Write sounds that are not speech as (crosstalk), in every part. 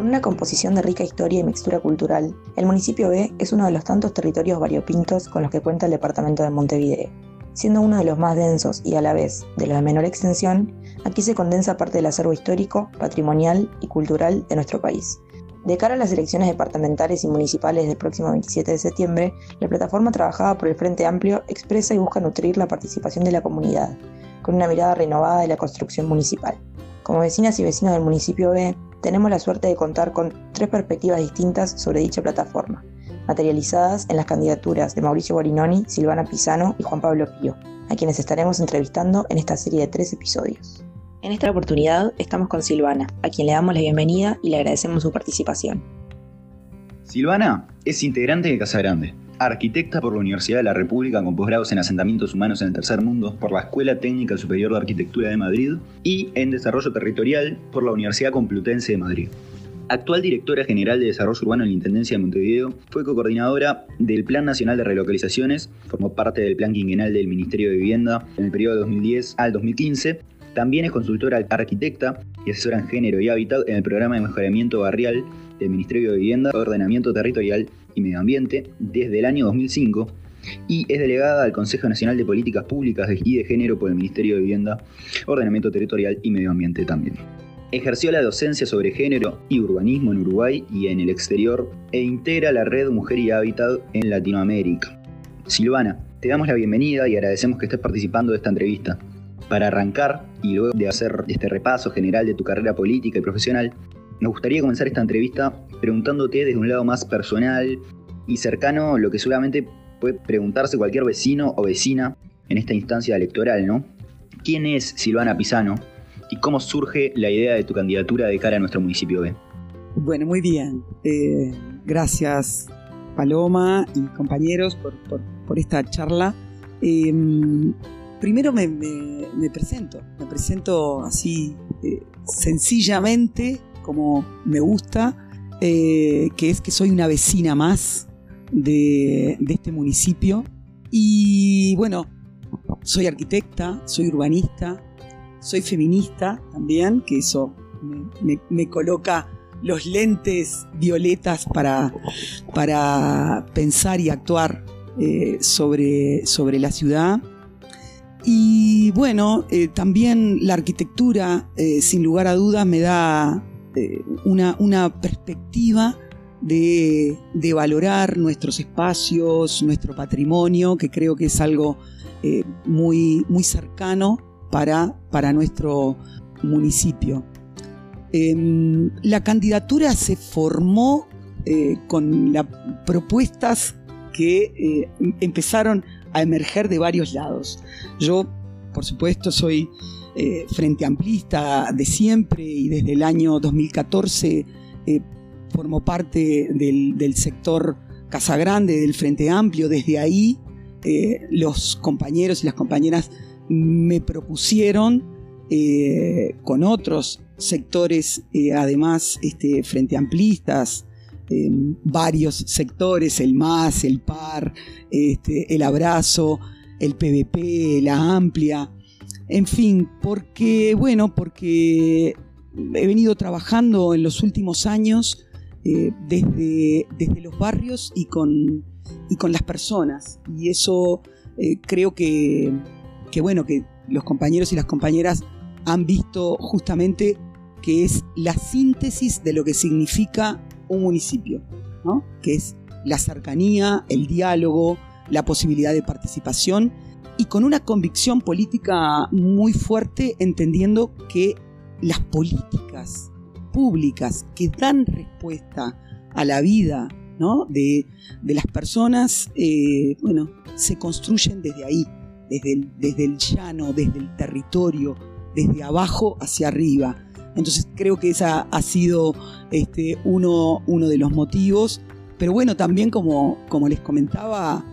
Con una composición de rica historia y mixtura cultural, el municipio B es uno de los tantos territorios variopintos con los que cuenta el departamento de Montevideo. Siendo uno de los más densos y a la vez de los de menor extensión, aquí se condensa parte del acervo histórico, patrimonial y cultural de nuestro país. De cara a las elecciones departamentales y municipales del próximo 27 de septiembre, la plataforma trabajada por el Frente Amplio expresa y busca nutrir la participación de la comunidad, con una mirada renovada de la construcción municipal. Como vecinas y vecinos del municipio B, tenemos la suerte de contar con tres perspectivas distintas sobre dicha plataforma, materializadas en las candidaturas de Mauricio Borinoni, Silvana Pisano y Juan Pablo Pío, a quienes estaremos entrevistando en esta serie de tres episodios. En esta oportunidad estamos con Silvana, a quien le damos la bienvenida y le agradecemos su participación. Silvana es integrante de Casa Grande, arquitecta por la Universidad de la República con posgrados en asentamientos humanos en el tercer mundo por la Escuela Técnica Superior de Arquitectura de Madrid y en desarrollo territorial por la Universidad Complutense de Madrid. Actual directora general de Desarrollo Urbano en la Intendencia de Montevideo, fue co-coordinadora del Plan Nacional de Relocalizaciones, formó parte del Plan Quinquenal del Ministerio de Vivienda en el periodo de 2010 al 2015. También es consultora arquitecta y asesora en género y hábitat en el programa de mejoramiento barrial del Ministerio de Vivienda, Ordenamiento Territorial y Medio Ambiente desde el año 2005 y es delegada al Consejo Nacional de Políticas Públicas y de Género por el Ministerio de Vivienda, Ordenamiento Territorial y Medio Ambiente también. Ejerció la docencia sobre género y urbanismo en Uruguay y en el exterior e integra la red Mujer y Hábitat en Latinoamérica. Silvana, te damos la bienvenida y agradecemos que estés participando de esta entrevista. Para arrancar y luego de hacer este repaso general de tu carrera política y profesional, nos gustaría comenzar esta entrevista preguntándote desde un lado más personal y cercano lo que seguramente puede preguntarse cualquier vecino o vecina en esta instancia electoral, ¿no? ¿Quién es Silvana Pisano y cómo surge la idea de tu candidatura de cara a nuestro municipio B? Bueno, muy bien. Eh, gracias Paloma y compañeros por, esta charla. Em, primero me, presento, me presento así eh, sencillamente como me gusta, eh, que es que soy una vecina más de, este municipio. Y bueno, soy arquitecta, soy urbanista, soy feminista también, que eso me, coloca los lentes violetas para, para pensar y actuar eh, sobre, sobre la ciudad. Y bueno, eh, también la arquitectura, sin lugar a dudas, me da eh, una, perspectiva de, valorar nuestros espacios, nuestro patrimonio, que creo que es algo eh, muy, muy cercano para, para nuestro municipio. Em, la candidatura se formó eh, con las propuestas que empezaron a emerger de varios lados. Yo, por supuesto, soy eh, frente Amplista de siempre y desde el año 2014 eh, formó parte del, sector Casa Grande, del Frente Amplio. Desde ahí eh, los compañeros y las compañeras me propusieron con otros sectores, además este, Frente Amplistas, varios sectores, el MAS, el PAR, este, el Abrazo, el PVP, la Amplia, en fin, porque, bueno, porque he venido trabajando en los últimos años eh, desde, desde, los barrios y con, y con las personas. Y eso eh, creo que, que, bueno, que los compañeros y las compañeras han visto justamente que es la síntesis de lo que significa un municipio, ¿no? que es la cercanía, el diálogo, la posibilidad de participación y con una convicción política muy fuerte, entendiendo que las políticas públicas que dan respuesta a la vida de, las personas, eh, bueno, se construyen desde ahí, desde el, desde el llano, desde el territorio, desde abajo hacia arriba. Entonces creo que ese ha sido este, uno, uno de los motivos. Pero bueno, también como, como les comentaba,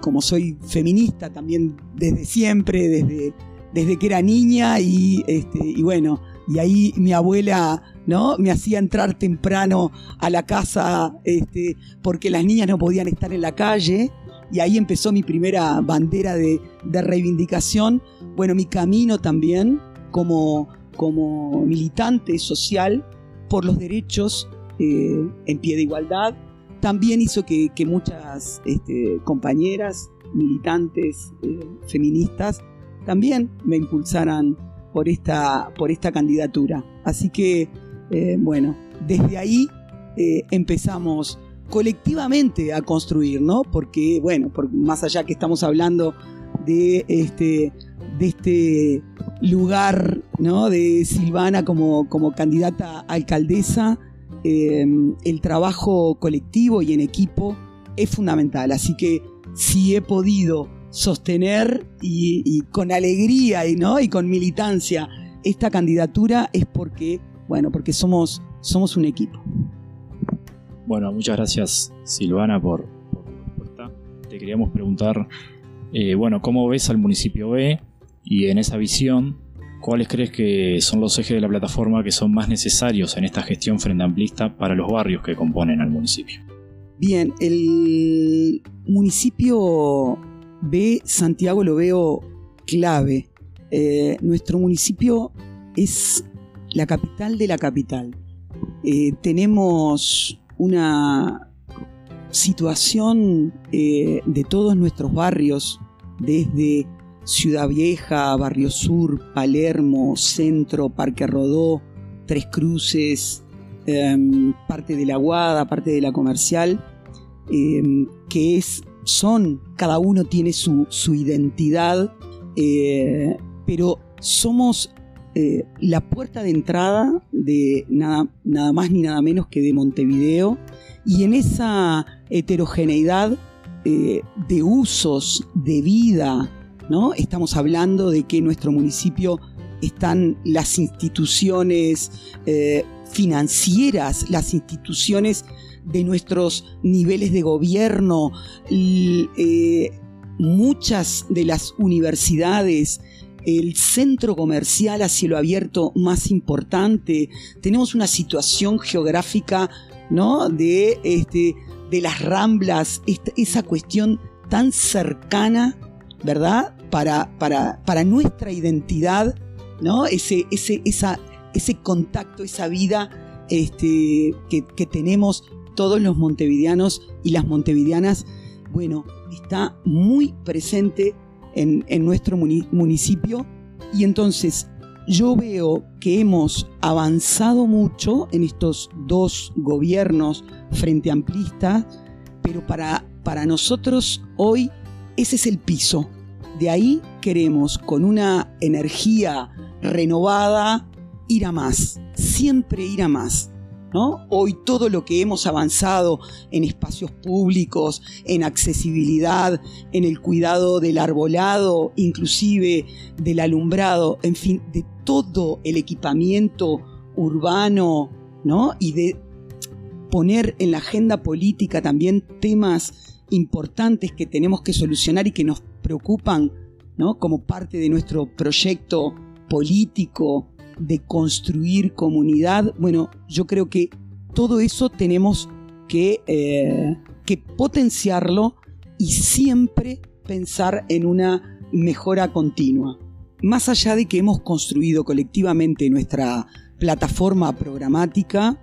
como soy feminista también desde siempre, desde, desde que era niña y, este, y bueno, y ahí mi abuela ¿no? me hacía entrar temprano a la casa este, porque las niñas no podían estar en la calle y ahí empezó mi primera bandera de, reivindicación. Bueno, mi camino también como, como militante social por los derechos eh, en pie de igualdad, también hizo que, muchas este, compañeras, militantes, eh, feministas, también me impulsaran por esta, por esta candidatura. Así que, eh, bueno, desde ahí empezamos colectivamente a construir, ¿no? Porque, bueno, por, más allá que estamos hablando de este, de este lugar, ¿no? De Silvana como, como candidata alcaldesa, em, el trabajo colectivo y en equipo es fundamental. Así que si he podido sostener y, con alegría y, ¿no? y con militancia esta candidatura es porque, bueno, porque somos, somos un equipo. Bueno, muchas gracias Silvana por, por tu respuesta. Te queríamos preguntar, eh, bueno, ¿cómo ves al municipio B? Y en esa visión, ¿cuáles crees que son los ejes de la plataforma que son más necesarios en esta gestión frente amplista para los barrios que componen al municipio? Bien, el municipio B, Santiago, lo veo clave. Eh, nuestro municipio es la capital de la capital. Eh, tenemos una situación eh, de todos nuestros barrios, desde Ciudad Vieja, Barrio Sur, Palermo, Centro, Parque Rodó, Tres Cruces, em, parte de la Guada, parte de la Comercial, em, que es, son, cada uno tiene su, identidad, eh, pero somos eh, la puerta de entrada de nada, nada más ni nada menos que de Montevideo y en esa heterogeneidad eh, de usos, de vida, ¿no? Estamos hablando de que en nuestro municipio están las instituciones eh, financieras, las instituciones de nuestros niveles de gobierno, muchas de las universidades, el centro comercial a cielo abierto más importante. Tenemos una situación geográfica, ¿no? De, este, de las ramblas, esa cuestión tan cercana, ¿verdad? Para, para, para nuestra identidad, ¿no? Ese, ese, esa, ese contacto, esa vida este, que, tenemos todos los montevideanos y las montevideanas, bueno, está muy presente en, nuestro municipio y entonces yo veo que hemos avanzado mucho en estos dos gobiernos frente amplista, pero para, para nosotros hoy ese es el piso. De ahí queremos, con una energía renovada, ir a más, siempre ir a más. Hoy todo lo que hemos avanzado en espacios públicos, en accesibilidad, en el cuidado del arbolado, inclusive del alumbrado, en fin, de todo el equipamiento urbano, ¿no? Y de poner en la agenda política también temas importantes que tenemos que solucionar y que nos preocupan, ¿no? Como parte de nuestro proyecto político, de construir comunidad, bueno, yo creo que todo eso tenemos que, eh, que potenciarlo y siempre pensar en una mejora continua. Más allá de que hemos construido colectivamente nuestra plataforma programática,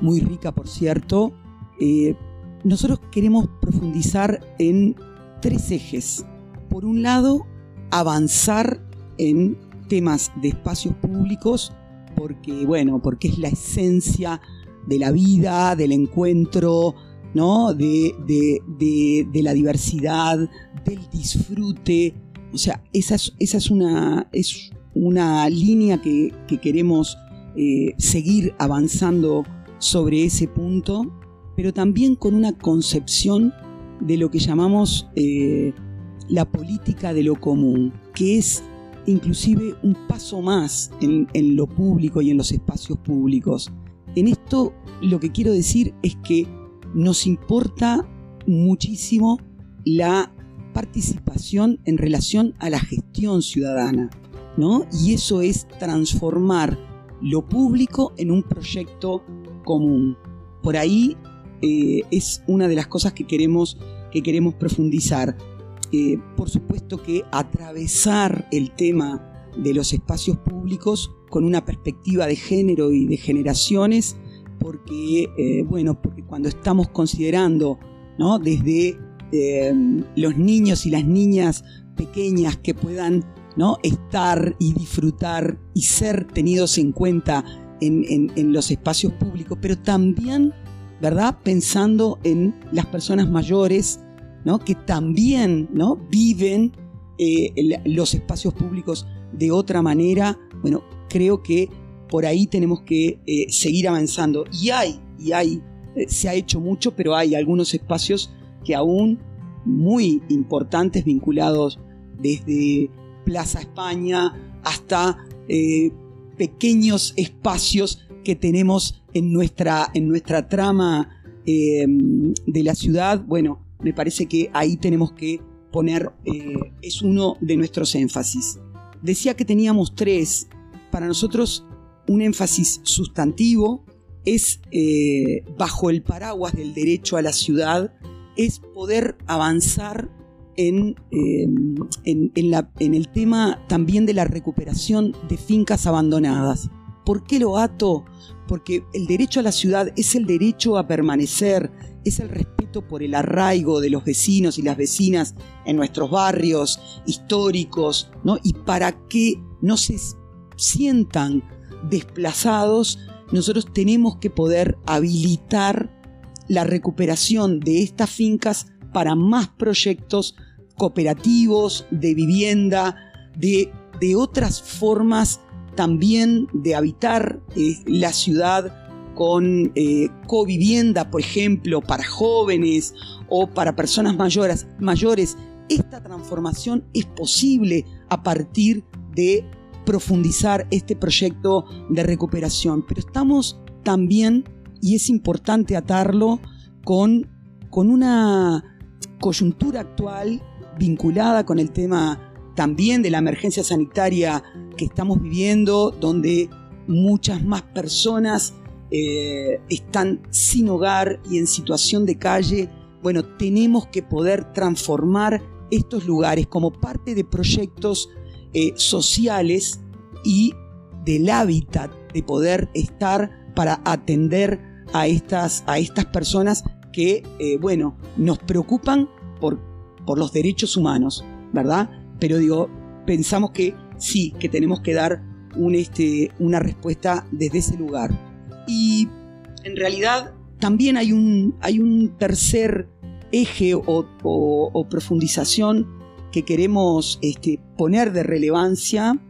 muy rica por cierto, eh, nosotros queremos profundizar en tres ejes. Por un lado, avanzar en temas de espacios públicos porque, bueno, porque es la esencia de la vida, del encuentro, ¿no? De, la diversidad, del disfrute. O sea, esa es, esa es, una, es una línea que, queremos eh, seguir avanzando sobre ese punto, pero también con una concepción de lo que llamamos eh, la política de lo común, que es inclusive un paso más en, lo público y en los espacios públicos. En esto lo que quiero decir es que nos importa muchísimo la participación en relación a la gestión ciudadana, ¿no? Y eso es transformar lo público en un proyecto común. Por ahí eh, es una de las cosas que queremos, que queremos profundizar. Eh, por supuesto que atravesar el tema de los espacios públicos con una perspectiva de género y de generaciones, porque, eh, bueno, cuando estamos considerando, ¿no? Desde eh, los niños y las niñas pequeñas que puedan ¿no? estar y disfrutar y ser tenidos en cuenta en, los espacios públicos, pero también, ¿verdad? Pensando en las personas mayores, ¿no? Que también, ¿no? Viven eh, los espacios públicos de otra manera. Bueno, creo que por ahí tenemos que eh, seguir avanzando. Y hay, y hay, eh, se ha hecho mucho, pero hay algunos espacios que aún muy importantes vinculados desde Plaza España hasta pequeños espacios que tenemos en nuestra, en nuestra trama de la ciudad, bueno, me parece que ahí tenemos que poner, eh, es uno de nuestros énfasis. Decía que teníamos tres, para nosotros un énfasis sustantivo es, eh, bajo el paraguas del derecho a la ciudad, es poder avanzar Em, en, en, el tema también de la recuperación de fincas abandonadas. ¿Por qué lo ato? Porque el derecho a la ciudad es el derecho a permanecer, es el respeto por el arraigo de los vecinos y las vecinas en nuestros barrios históricos, ¿no? Y para que no se sientan desplazados, nosotros tenemos que poder habilitar la recuperación de estas fincas para más proyectos cooperativos de vivienda, de, de otras formas también de habitar eh, la ciudad con eh, covivienda, por ejemplo, para jóvenes o para personas mayores, mayores. Esta transformación es posible a partir de profundizar este proyecto de recuperación, pero estamos también, y es importante atarlo, con, con una coyuntura actual vinculada con el tema también de la emergencia sanitaria que estamos viviendo, donde muchas más personas eh, están sin hogar y en situación de calle. Bueno, tenemos que poder transformar estos lugares como parte de proyectos eh, sociales y del hábitat de poder estar para atender a estas, a estas personas que, eh, bueno, nos preocupan por, por los derechos humanos, ¿verdad? Pero digo, pensamos que sí, que tenemos que dar este, una respuesta desde ese lugar. Y en realidad también hay un, hay un tercer eje o, profundización que queremos este, poner de relevancia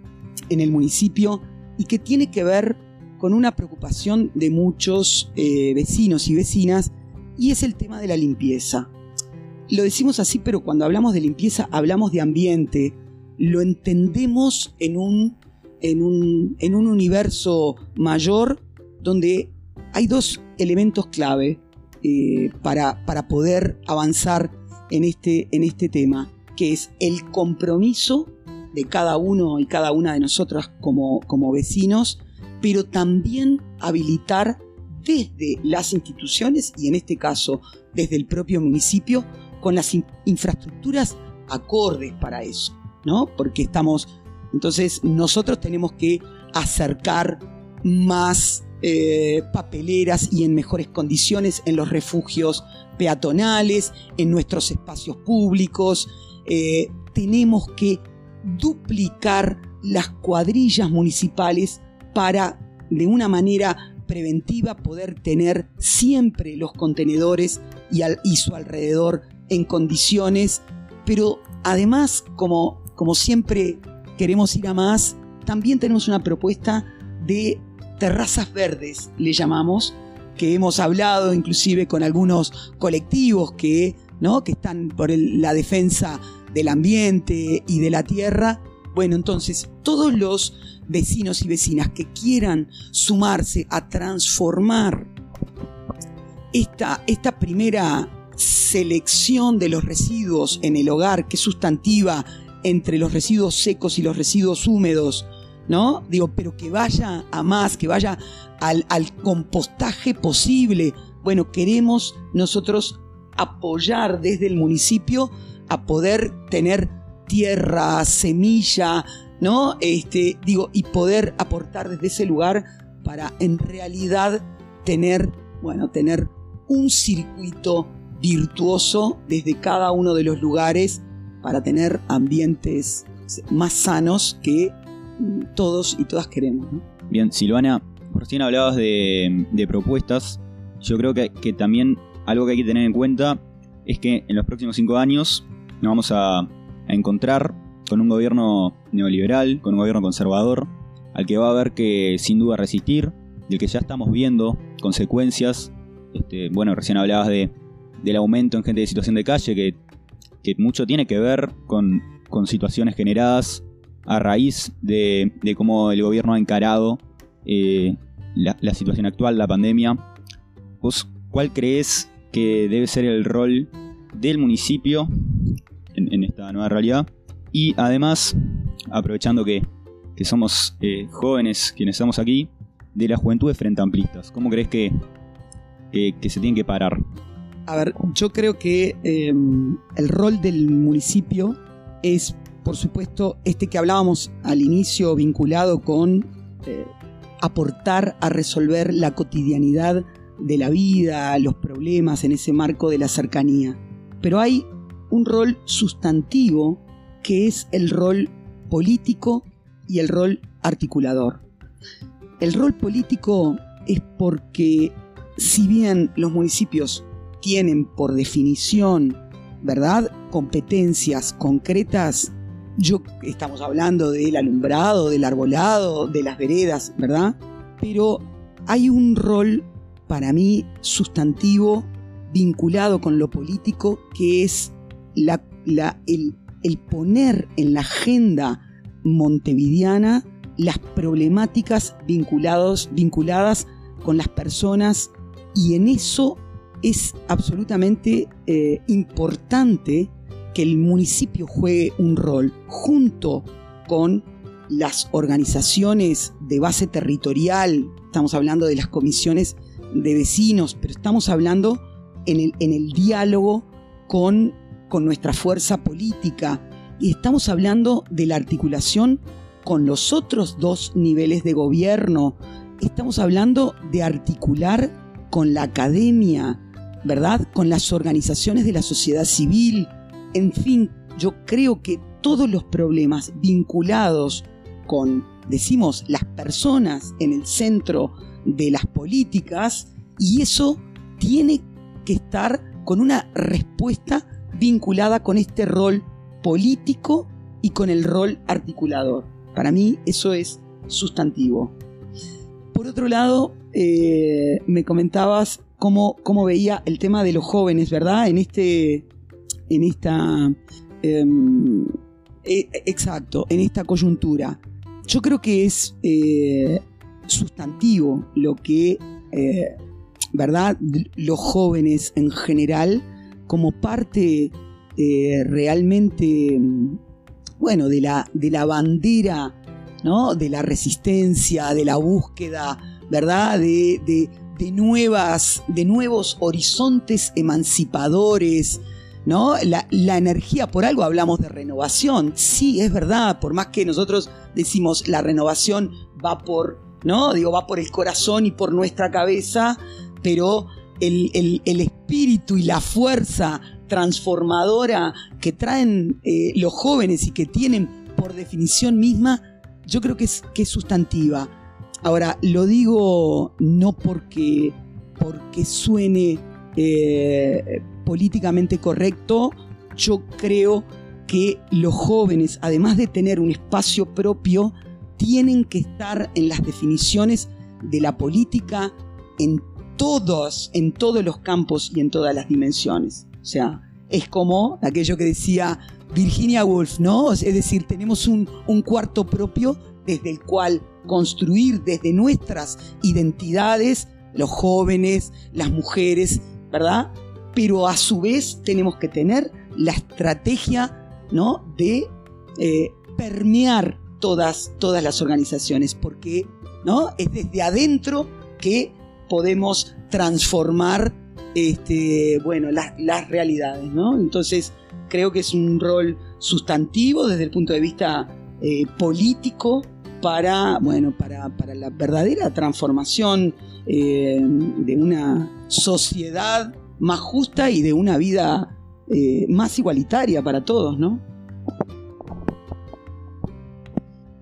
en el municipio y que tiene que ver con una preocupación de muchos eh, vecinos y vecinas y es el tema de la limpieza. Lo decimos así, pero cuando hablamos de limpieza hablamos de ambiente, lo entendemos en un, en un, en un universo mayor donde hay dos elementos clave eh, para, para, poder avanzar en este, en este tema, que es el compromiso de cada uno y cada una de nosotras como, como vecinos, pero también habilitar desde las instituciones y en este caso desde el propio municipio con las infraestructuras acordes para eso, ¿no? Porque estamos, entonces nosotros tenemos que acercar más eh, papeleras y en mejores condiciones en los refugios peatonales, en nuestros espacios públicos. Eh, tenemos que duplicar las cuadrillas municipales para de una manera preventiva poder tener siempre los contenedores y, al, y su alrededor en condiciones, pero además, como, como siempre queremos ir a más, también tenemos una propuesta de terrazas verdes, le llamamos, que hemos hablado inclusive con algunos colectivos que, ¿no? que están por la defensa del ambiente y de la tierra. Bueno, entonces todos los vecinos y vecinas que quieran sumarse a transformar esta, esta primera selección de los residuos en el hogar, que es sustantiva entre los residuos secos y los residuos húmedos, ¿no? Digo, pero que vaya a más, que vaya al, compostaje posible. Bueno, queremos nosotros apoyar desde el municipio a poder tener tierra, semilla, ¿no? Este, digo, y poder aportar desde ese lugar para en realidad tener, bueno, tener un circuito virtuoso desde cada uno de los lugares para tener ambientes más sanos que todos y todas queremos. Bien, Silvana, recién hablabas de, propuestas. Yo creo que, también algo que hay que tener en cuenta es que en los próximos cinco años nos vamos a, encontrar con un gobierno neoliberal, con un gobierno conservador, al que va a haber que sin duda resistir, del que ya estamos viendo consecuencias. Este, bueno, recién hablabas de, del aumento en gente de situación de calle, que, mucho tiene que ver con, situaciones generadas a raíz de, cómo el gobierno ha encarado eh, la, situación actual, la pandemia. ¿Vos cuál crees que debe ser el rol del municipio en, esta nueva realidad? Y además, aprovechando que, somos eh, jóvenes quienes estamos aquí, de la juventud de frente amplistas, ¿cómo crees que, que se tienen que parar? A ver, yo creo que em, el rol del municipio es, por supuesto, este que hablábamos al inicio vinculado con eh, aportar a resolver la cotidianidad de la vida, los problemas en ese marco de la cercanía. Pero hay un rol sustantivo que es el rol político y el rol articulador. El rol político es porque si bien los municipios tienen por definición, ¿verdad? Competencias concretas. Yo estamos hablando del alumbrado, del arbolado, de las veredas, ¿verdad? Pero hay un rol para mí sustantivo vinculado con lo político que es el, poner en la agenda montevideana las problemáticas vinculados, vinculadas con las personas y en eso es absolutamente eh, importante que el municipio juegue un rol junto con las organizaciones de base territorial, estamos hablando de las comisiones de vecinos, pero estamos hablando en el, diálogo con, con nuestra fuerza política y estamos hablando de la articulación con los otros dos niveles de gobierno, estamos hablando de articular con la academia, ¿verdad? Con las organizaciones de la sociedad civil. En fin, yo creo que todos los problemas vinculados con, decimos, las personas en el centro de las políticas, y eso tiene que estar con una respuesta vinculada con este rol político y con el rol articulador. Para mí eso es sustantivo. Por otro lado, eh, me comentabas cómo, veía el tema de los jóvenes, ¿verdad? En este. En esta. Em, e, exacto, en esta coyuntura. Yo creo que es eh, sustantivo lo que, eh, ¿verdad? Los jóvenes en general, como parte eh, realmente, bueno, de la, de la bandera, ¿no? De la resistencia, de la búsqueda, ¿verdad? de, de, nuevas, de nuevos horizontes emancipadores, ¿no? La, la, energía, por algo hablamos de renovación. Sí, es verdad, por más que nosotros decimos la renovación va por, ¿no? Digo, va por el corazón y por nuestra cabeza, pero el, espíritu y la fuerza transformadora que traen eh, los jóvenes y que tienen por definición misma, yo creo que es, que es sustantiva. Ahora, lo digo no porque, porque suene eh, políticamente correcto, yo creo que los jóvenes, además de tener un espacio propio, tienen que estar en las definiciones de la política en todos, en todos los campos y en todas las dimensiones. O sea, es como aquello que decía Virginia Woolf, ¿no? Es decir, tenemos un, un cuarto propio desde el cual construir desde nuestras identidades, los jóvenes, las mujeres, ¿verdad? Pero a su vez tenemos que tener la estrategia, ¿no? De eh, permear todas, todas las organizaciones, porque, ¿no? Es desde adentro que podemos transformar, este, bueno, las, las realidades, ¿no? Entonces, creo que es un rol sustantivo desde el punto de vista eh, político para, bueno, para, para, la verdadera transformación eh, de una sociedad más justa y de una vida eh, más igualitaria para todos, ¿no?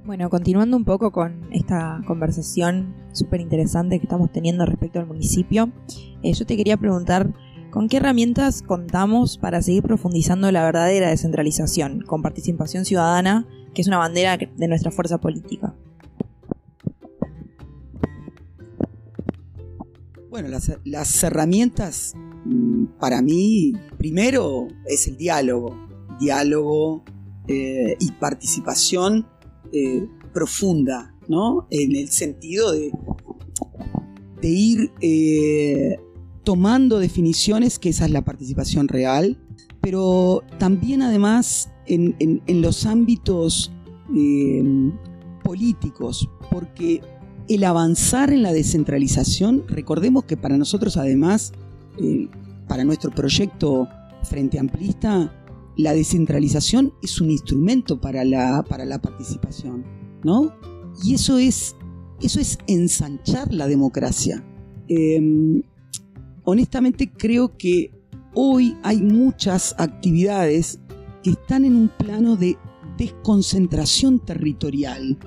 Bueno, continuando un poco con esta conversación súper interesante que estamos teniendo respecto al municipio, yo te quería preguntar ¿Con qué herramientas contamos para seguir profundizando la verdadera descentralización con participación ciudadana, que es una bandera de nuestra fuerza política? Bueno, las, herramientas para mí, primero es el diálogo, diálogo eh, y participación eh, profunda, ¿no? En el sentido de, ir eh, tomando definiciones, que esa es la participación real, pero también además en, los ámbitos políticos, porque el avanzar en la descentralización, recordemos que para nosotros además, eh, para nuestro proyecto Frente Amplista, la descentralización es un instrumento para la, para la participación, ¿no? Y eso es, eso es ensanchar la democracia. Em, honestamente creo que hoy hay muchas actividades que están en un plano de desconcentración territorial,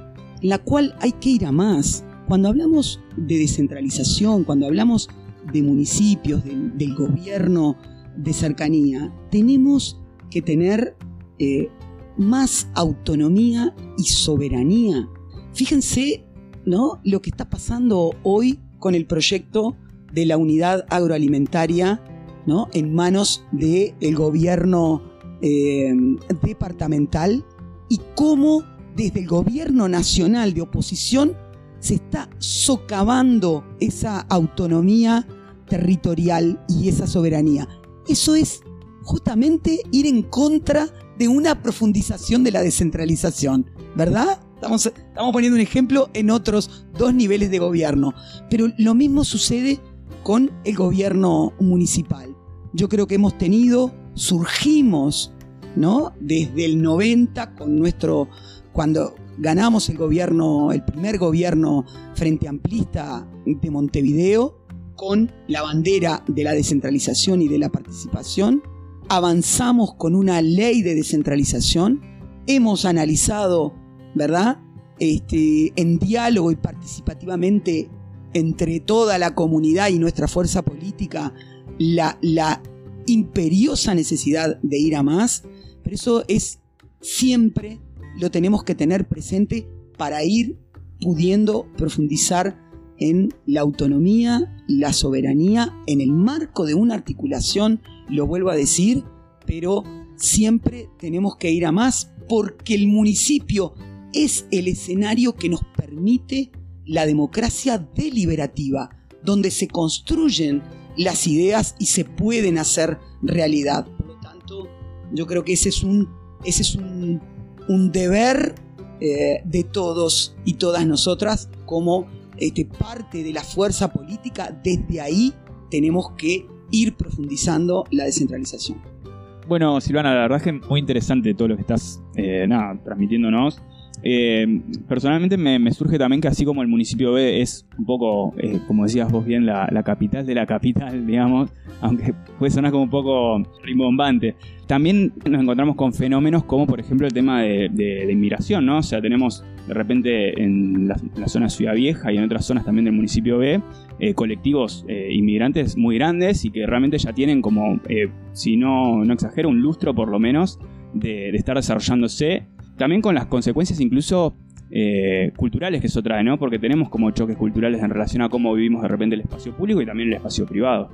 la cual hay que ir a más. Cuando hablamos de descentralización, cuando hablamos de municipios, del gobierno de cercanía, tenemos que tener eh, más autonomía y soberanía. Fíjense ¿no? lo que está pasando hoy con el proyecto de la unidad agroalimentaria ¿no? en manos del gobierno eh, departamental y cómo desde el gobierno nacional de oposición se está socavando esa autonomía territorial y esa soberanía. Eso es justamente ir en contra de una profundización de la descentralización, ¿verdad? Estamos, estamos poniendo un ejemplo en otros dos niveles de gobierno, pero lo mismo sucede con el gobierno municipal. Yo creo que hemos tenido, surgimos, ¿no? Desde el 90 con nuestro, cuando ganamos el gobierno, el primer gobierno frente amplista de Montevideo, con la bandera de la descentralización y de la participación. Avanzamos con una ley de descentralización. Hemos analizado, ¿verdad? Este, en diálogo y participativamente entre toda la comunidad y nuestra fuerza política la, la imperiosa necesidad de ir a más, pero eso es siempre lo tenemos que tener presente para ir pudiendo profundizar en la autonomía, la soberanía, en el marco de una articulación, lo vuelvo a decir, pero siempre tenemos que ir a más porque el municipio es el escenario que nos permite la democracia deliberativa, donde se construyen las ideas y se pueden hacer realidad. Por lo tanto, yo creo que ese es un, ese es un, deber eh, de todos y todas nosotras como este, parte de la fuerza política. Desde ahí tenemos que ir profundizando la descentralización. Bueno, Silvana, la verdad es que muy interesante todo lo que estás eh, transmitiéndonos. Eh, personalmente me, surge también que así como el municipio B es un poco, eh, como decías vos bien, la, capital de la capital, (laughs) digamos, aunque puede sonar como un poco rimbombante, también nos encontramos con fenómenos como por ejemplo el tema de, inmigración, ¿no? O sea, tenemos de repente en la, zona Ciudad Vieja y en otras zonas también del municipio B, eh, colectivos inmigrantes muy grandes y que realmente ya tienen como, si no, no exagero, un lustro por lo menos de, de estar desarrollándose también con las consecuencias incluso eh, culturales que eso trae, ¿no? Porque tenemos como choques culturales en relación a cómo vivimos de repente el espacio público y también el espacio privado.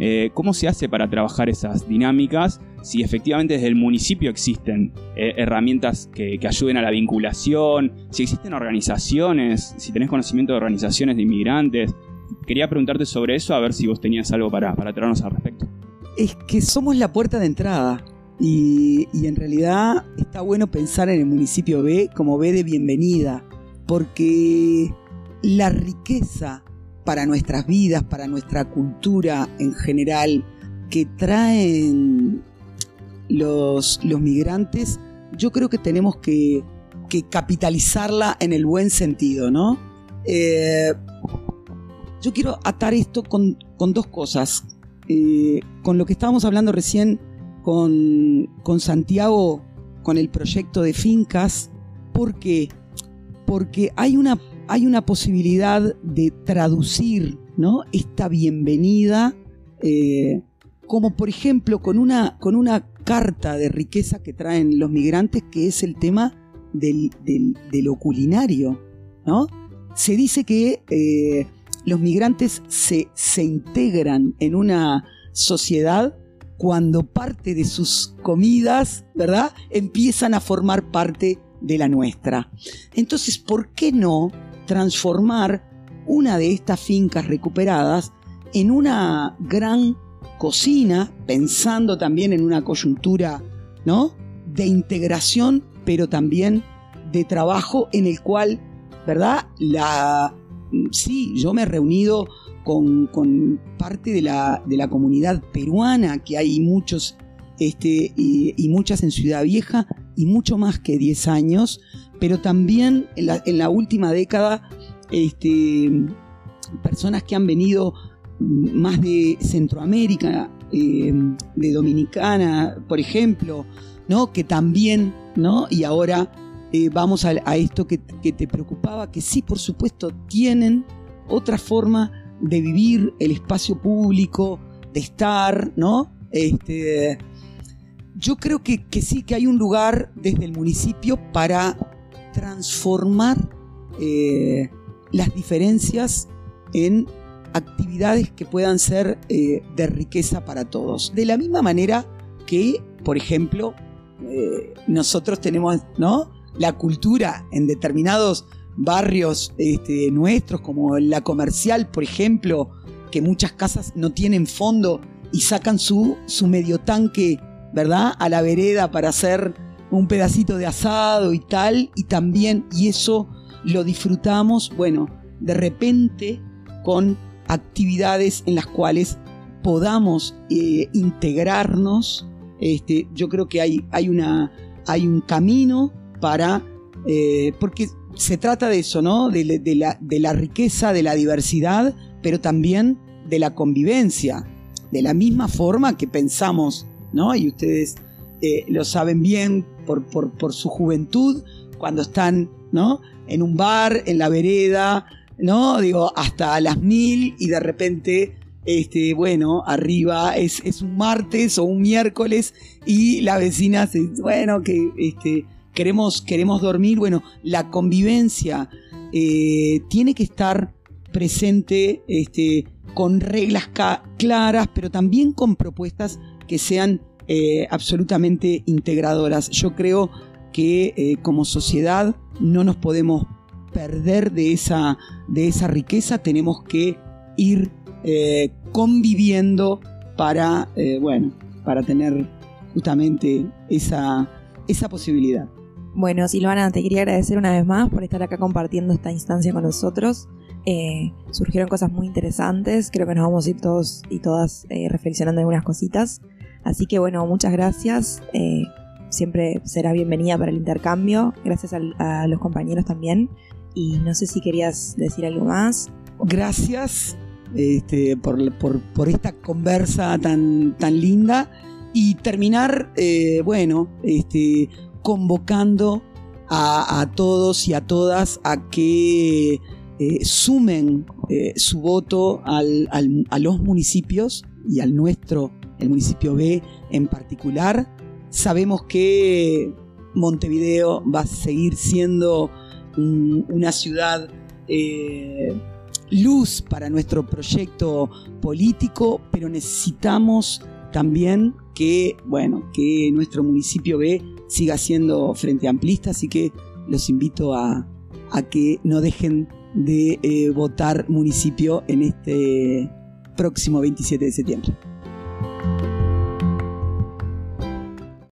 Eh, ¿Cómo se hace para trabajar esas dinámicas si efectivamente desde el municipio existen eh, herramientas que, ayuden a la vinculación, si existen organizaciones, si tenés conocimiento de organizaciones de inmigrantes? Quería preguntarte sobre eso, a ver si vos tenías algo para, para traernos al respecto. Es que somos la puerta de entrada. Y, en realidad está bueno pensar en el municipio B como B de bienvenida, porque la riqueza para nuestras vidas, para nuestra cultura en general, que traen los, los migrantes, yo creo que tenemos que, que capitalizarla en el buen sentido, ¿no? Eh, yo quiero atar esto con, dos cosas. Eh, con lo que estábamos hablando recién con, Santiago, con el proyecto de fincas, ¿por qué? Porque hay una, hay una posibilidad de traducir ¿no? esta bienvenida, eh, como por ejemplo con una, con una carta de riqueza que traen los migrantes, que es el tema del, de lo culinario. ¿no? Se dice que eh, los migrantes se, se integran en una sociedad cuando parte de sus comidas, ¿verdad? Empiezan a formar parte de la nuestra. Entonces, ¿por qué no transformar una de estas fincas recuperadas en una gran cocina, pensando también en una coyuntura, ¿no? De integración, pero también de trabajo en el cual, ¿verdad? La, sí, yo me he reunido con, parte de la, de la, comunidad peruana, que hay muchos este, y, muchas en Ciudad Vieja, y mucho más que 10 años, pero también en la, última década, este, personas que han venido más de Centroamérica, eh, de Dominicana, por ejemplo, ¿no? que también, ¿no? y ahora eh, vamos a, esto que, te preocupaba, que sí, por supuesto, tienen otra forma de vivir el espacio público, de estar, ¿no? Este, yo creo que, sí que hay un lugar desde el municipio para transformar eh, las diferencias en actividades que puedan ser eh, de riqueza para todos. De la misma manera que, por ejemplo, nosotros tenemos, ¿no? la cultura en determinados barrios este, nuestros, como la comercial, por ejemplo, que muchas casas no tienen fondo y sacan su, su medio tanque, ¿verdad? A la vereda para hacer un pedacito de asado y tal, y también, y eso lo disfrutamos, bueno, de repente con actividades en las cuales podamos eh, integrarnos. Este, yo creo que hay, hay, una, hay un camino para, eh, porque se trata de eso, ¿no? De, la, riqueza, de la diversidad, pero también de la convivencia. De la misma forma que pensamos, ¿no? Y ustedes eh, lo saben bien por, su juventud, cuando están, ¿no? En un bar, en la vereda, ¿no? Digo, hasta las mil y de repente este, bueno, arriba es, es, un martes o un miércoles y la vecina se bueno, que este, queremos, queremos dormir, bueno, la convivencia eh, tiene que estar presente este, con reglas claras, pero también con propuestas que sean eh, absolutamente integradoras. Yo creo que eh, como sociedad no nos podemos perder de esa, de esa riqueza, tenemos que ir conviviendo para, bueno, para tener justamente esa, esa posibilidad. Bueno, Silvana, te quería agradecer una vez más por estar acá compartiendo esta instancia con nosotros. Eh, surgieron cosas muy interesantes, creo que nos vamos a ir todos y todas eh, reflexionando en algunas cositas. Así que bueno, muchas gracias. Eh, siempre será bienvenida para el intercambio. Gracias a, los compañeros también. Y no sé si querías decir algo más. Gracias este, por, por, esta conversa tan, tan linda. Y terminar, bueno, este, convocando a, todos y a todas a que eh, sumen eh, su voto a los municipios y al nuestro, el municipio B en particular. Sabemos que Montevideo va a seguir siendo una ciudad eh, luz para nuestro proyecto político, pero necesitamos también que, bueno, que nuestro municipio B siga siendo frente amplista, así que los invito a, que no dejen de eh, votar municipio en este próximo 27 de septiembre.